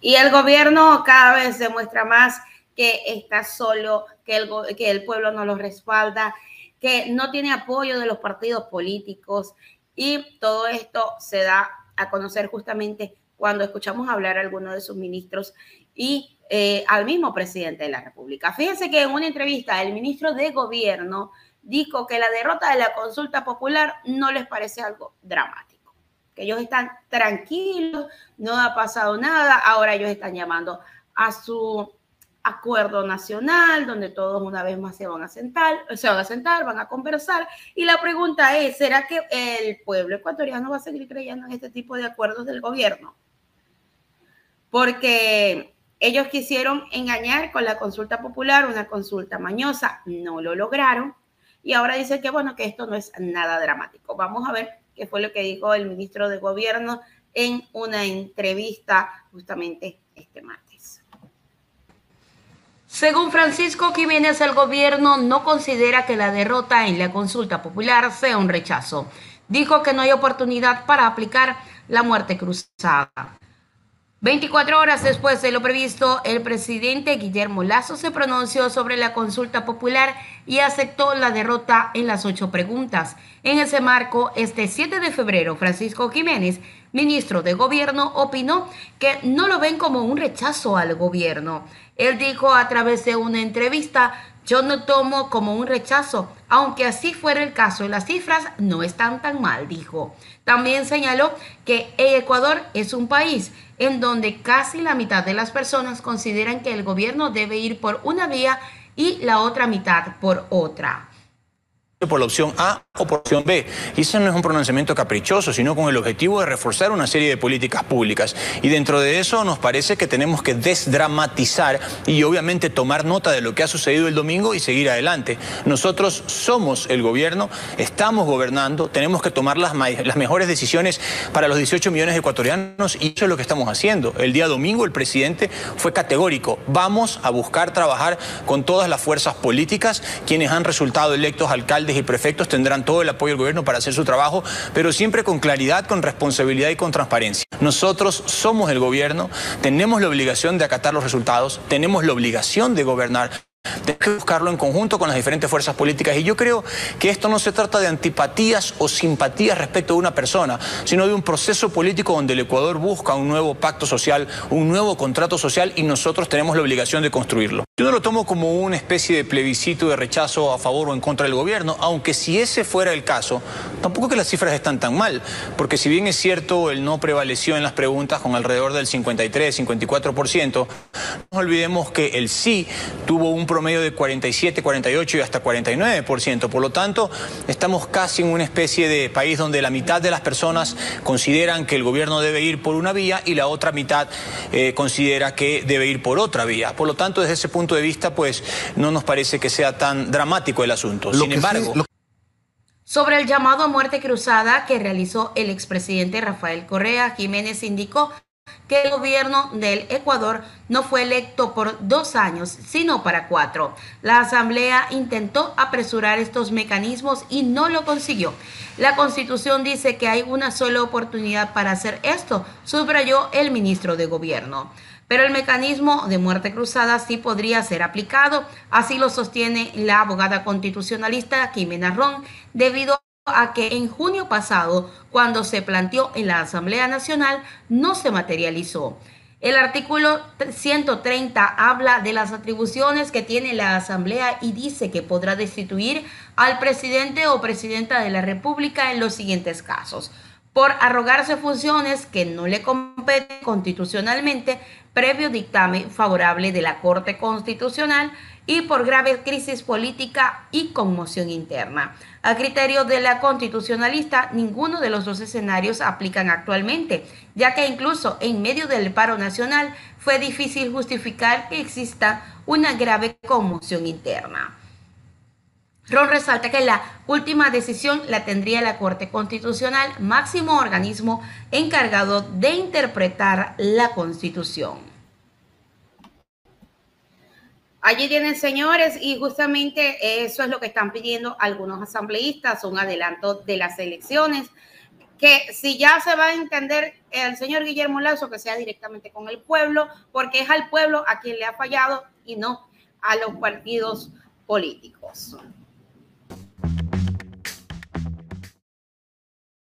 Y el gobierno cada vez demuestra más que está solo, que el, que el pueblo no lo respalda, que no tiene apoyo de los partidos políticos y todo esto se da a conocer justamente cuando escuchamos hablar a algunos de sus ministros y eh, al mismo presidente de la República. Fíjense que en una entrevista el ministro de Gobierno dijo que la derrota de la consulta popular no les parece algo dramático, que ellos están tranquilos, no ha pasado nada, ahora ellos están llamando a su acuerdo nacional, donde todos una vez más se van a sentar, se van a sentar, van a conversar. Y la pregunta es, ¿será que el pueblo ecuatoriano va a seguir creyendo en este tipo de acuerdos del gobierno? Porque ellos quisieron engañar con la consulta popular, una consulta mañosa, no lo lograron. Y ahora dicen que, bueno, que esto no es nada dramático. Vamos a ver qué fue lo que dijo el ministro de Gobierno en una entrevista justamente este martes. Según Francisco Jiménez, el gobierno no considera que la derrota en la consulta popular sea un rechazo. Dijo que no hay oportunidad para aplicar la muerte cruzada. 24 horas después de lo previsto, el presidente Guillermo Lazo se pronunció sobre la consulta popular y aceptó la derrota en las ocho preguntas. En ese marco, este 7 de febrero, Francisco Jiménez, ministro de Gobierno, opinó que no lo ven como un rechazo al gobierno. Él dijo a través de una entrevista, yo no tomo como un rechazo, aunque así fuera el caso, las cifras no están tan mal, dijo. También señaló que Ecuador es un país en donde casi la mitad de las personas consideran que el gobierno debe ir por una vía y la otra mitad por otra por la opción A o por la opción B. Y ese no es un pronunciamiento caprichoso, sino con el objetivo de reforzar una serie de políticas públicas. Y dentro de eso nos parece que tenemos que desdramatizar y obviamente tomar nota de lo que ha sucedido el domingo y seguir adelante. Nosotros somos el gobierno, estamos gobernando, tenemos que tomar las, las mejores decisiones para los 18 millones de ecuatorianos y eso es lo que estamos haciendo. El día domingo el presidente fue categórico. Vamos a buscar trabajar con todas las fuerzas políticas, quienes han resultado electos alcaldes y prefectos tendrán todo el apoyo del gobierno para hacer su trabajo, pero siempre con claridad, con responsabilidad y con transparencia. Nosotros somos el gobierno, tenemos la obligación de acatar los resultados, tenemos la obligación de gobernar. Tenemos que buscarlo en conjunto con las diferentes fuerzas políticas y yo creo que esto no se trata de antipatías o simpatías respecto de una persona, sino de un proceso político donde el Ecuador busca un nuevo pacto social, un nuevo contrato social y nosotros tenemos la obligación de construirlo. Yo no lo tomo como una especie de plebiscito de rechazo a favor o en contra del gobierno, aunque si ese fuera el caso, tampoco que las cifras están tan mal, porque si bien es cierto el no prevaleció en las preguntas con alrededor del 53, 54%, no olvidemos que el sí tuvo un promedio de 47, 48 y hasta 49%. Por lo tanto, estamos casi en una especie de país donde la mitad de las personas consideran que el gobierno debe ir por una vía y la otra mitad eh, considera que debe ir por otra vía. Por lo tanto, desde ese punto de vista, pues no nos parece que sea tan dramático el asunto. Sin embargo... Sobre el llamado a muerte cruzada que realizó el expresidente Rafael Correa, Jiménez indicó que el gobierno del Ecuador no fue electo por dos años, sino para cuatro. La Asamblea intentó apresurar estos mecanismos y no lo consiguió. La Constitución dice que hay una sola oportunidad para hacer esto, subrayó el ministro de Gobierno pero el mecanismo de muerte cruzada sí podría ser aplicado, así lo sostiene la abogada constitucionalista Jimena Ron, debido a que en junio pasado, cuando se planteó en la Asamblea Nacional, no se materializó. El artículo 130 habla de las atribuciones que tiene la Asamblea y dice que podrá destituir al presidente o presidenta de la República en los siguientes casos. Por arrogarse funciones que no le competen constitucionalmente, previo dictamen favorable de la Corte Constitucional y por grave crisis política y conmoción interna. A criterio de la constitucionalista, ninguno de los dos escenarios aplican actualmente, ya que incluso en medio del paro nacional fue difícil justificar que exista una grave conmoción interna. Ron resalta que la última decisión la tendría la Corte Constitucional, máximo organismo encargado de interpretar la Constitución. Allí tienen, señores, y justamente eso es lo que están pidiendo algunos asambleístas, un adelanto de las elecciones que si ya se va a entender el señor Guillermo Lazo, que sea directamente con el pueblo, porque es al pueblo a quien le ha fallado y no a los partidos políticos.